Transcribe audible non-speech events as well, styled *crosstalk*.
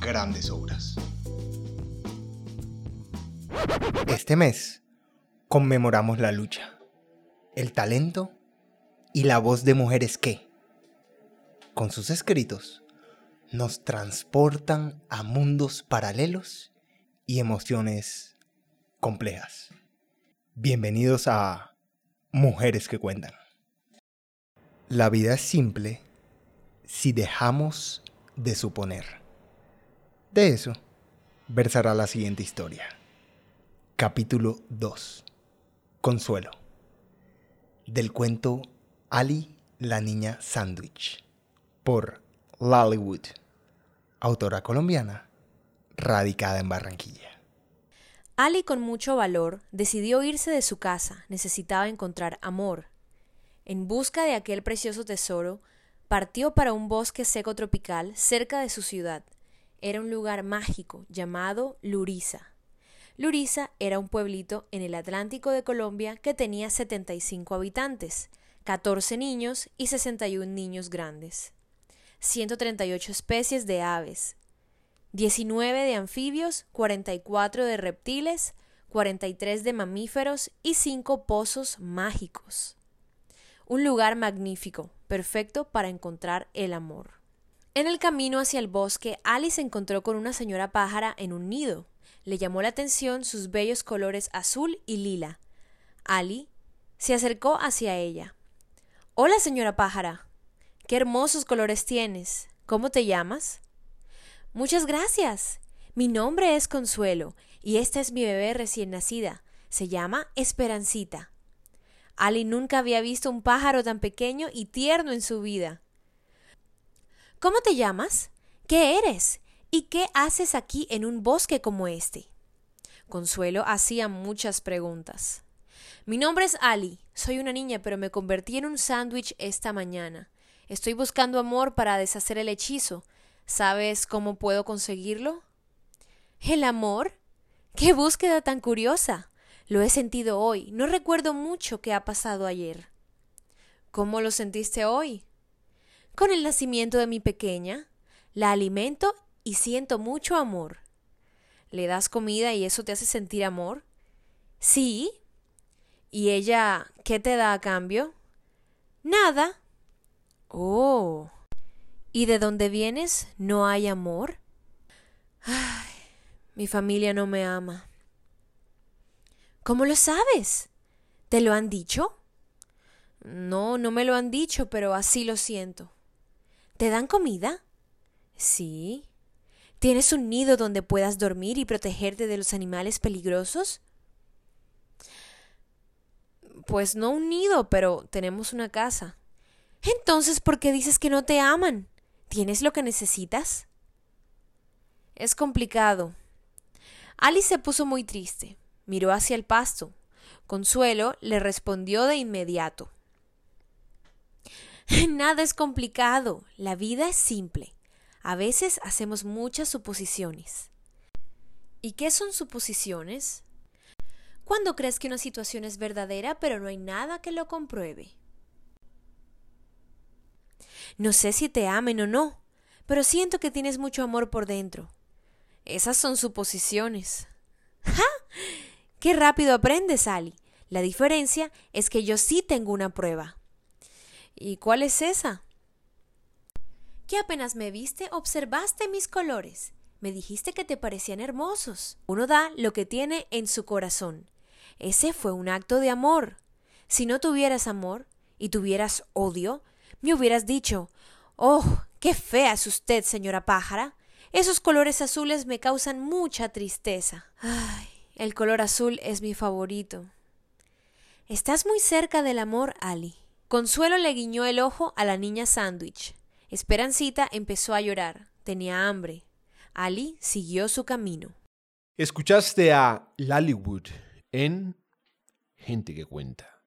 grandes obras. Este mes conmemoramos la lucha, el talento y la voz de mujeres que, con sus escritos, nos transportan a mundos paralelos y emociones complejas. Bienvenidos a Mujeres que Cuentan. La vida es simple si dejamos de suponer. De eso versará la siguiente historia. Capítulo 2. Consuelo. Del cuento Ali, la niña sándwich. Por Lollywood. Autora colombiana, radicada en Barranquilla. Ali, con mucho valor, decidió irse de su casa. Necesitaba encontrar amor. En busca de aquel precioso tesoro, partió para un bosque seco tropical cerca de su ciudad. Era un lugar mágico llamado Luriza. Luriza era un pueblito en el Atlántico de Colombia que tenía 75 habitantes, 14 niños y 61 niños grandes. 138 especies de aves, 19 de anfibios, 44 de reptiles, 43 de mamíferos y 5 pozos mágicos. Un lugar magnífico, perfecto para encontrar el amor. En el camino hacia el bosque, Alice se encontró con una señora pájara en un nido. Le llamó la atención sus bellos colores azul y lila. Ali se acercó hacia ella. Hola, señora pájara. Qué hermosos colores tienes. ¿Cómo te llamas? Muchas gracias. Mi nombre es Consuelo y esta es mi bebé recién nacida. Se llama Esperancita. Ali nunca había visto un pájaro tan pequeño y tierno en su vida. ¿Cómo te llamas? ¿Qué eres? ¿Y qué haces aquí en un bosque como este? Consuelo hacía muchas preguntas. Mi nombre es Ali. Soy una niña, pero me convertí en un sándwich esta mañana. Estoy buscando amor para deshacer el hechizo. ¿Sabes cómo puedo conseguirlo? ¿El amor? ¡Qué búsqueda tan curiosa! Lo he sentido hoy. No recuerdo mucho qué ha pasado ayer. ¿Cómo lo sentiste hoy? Con el nacimiento de mi pequeña. La alimento y siento mucho amor. ¿Le das comida y eso te hace sentir amor? Sí. ¿Y ella qué te da a cambio? Nada. Oh. ¿Y de dónde vienes no hay amor? Ay, mi familia no me ama. ¿Cómo lo sabes? ¿Te lo han dicho? No, no me lo han dicho, pero así lo siento. ¿Te dan comida? Sí. ¿Tienes un nido donde puedas dormir y protegerte de los animales peligrosos? Pues no un nido, pero tenemos una casa. Entonces, ¿por qué dices que no te aman? ¿Tienes lo que necesitas? Es complicado. Alice se puso muy triste. Miró hacia el pasto. Consuelo le respondió de inmediato. *laughs* Nada es complicado. La vida es simple. A veces hacemos muchas suposiciones. ¿Y qué son suposiciones? Cuando crees que una situación es verdadera pero no hay nada que lo compruebe. No sé si te amen o no, pero siento que tienes mucho amor por dentro. Esas son suposiciones. *laughs* ¡Ja! ¡Qué rápido aprendes, Ali! La diferencia es que yo sí tengo una prueba. ¿Y cuál es esa? Que apenas me viste, observaste mis colores. Me dijiste que te parecían hermosos. Uno da lo que tiene en su corazón. Ese fue un acto de amor. Si no tuvieras amor y tuvieras odio, me hubieras dicho Oh, qué fea es usted, señora pájara. Esos colores azules me causan mucha tristeza. Ay, el color azul es mi favorito. Estás muy cerca del amor, Ali. Consuelo le guiñó el ojo a la niña sándwich. Esperancita empezó a llorar. Tenía hambre. Ali siguió su camino. Escuchaste a Lollywood en Gente que Cuenta.